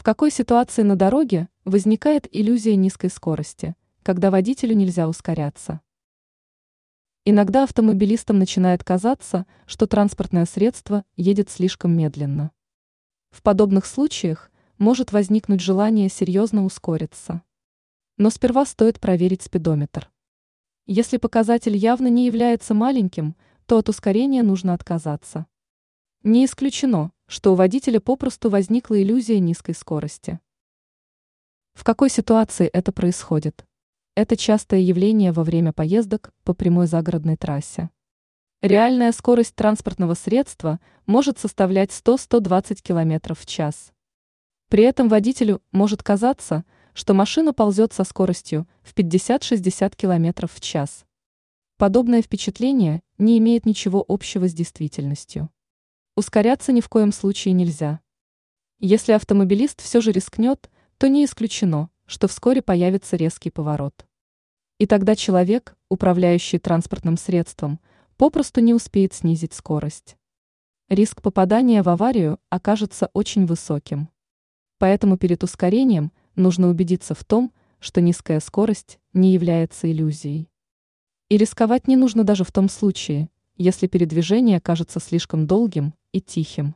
В какой ситуации на дороге возникает иллюзия низкой скорости, когда водителю нельзя ускоряться? Иногда автомобилистам начинает казаться, что транспортное средство едет слишком медленно. В подобных случаях может возникнуть желание серьезно ускориться. Но сперва стоит проверить спидометр. Если показатель явно не является маленьким, то от ускорения нужно отказаться. Не исключено, что у водителя попросту возникла иллюзия низкой скорости. В какой ситуации это происходит? Это частое явление во время поездок по прямой загородной трассе. Реальная скорость транспортного средства может составлять 100-120 км в час. При этом водителю может казаться, что машина ползет со скоростью в 50-60 км в час. Подобное впечатление не имеет ничего общего с действительностью. Ускоряться ни в коем случае нельзя. Если автомобилист все же рискнет, то не исключено, что вскоре появится резкий поворот. И тогда человек, управляющий транспортным средством, попросту не успеет снизить скорость. Риск попадания в аварию окажется очень высоким. Поэтому перед ускорением нужно убедиться в том, что низкая скорость не является иллюзией. И рисковать не нужно даже в том случае, если передвижение кажется слишком долгим и тихим.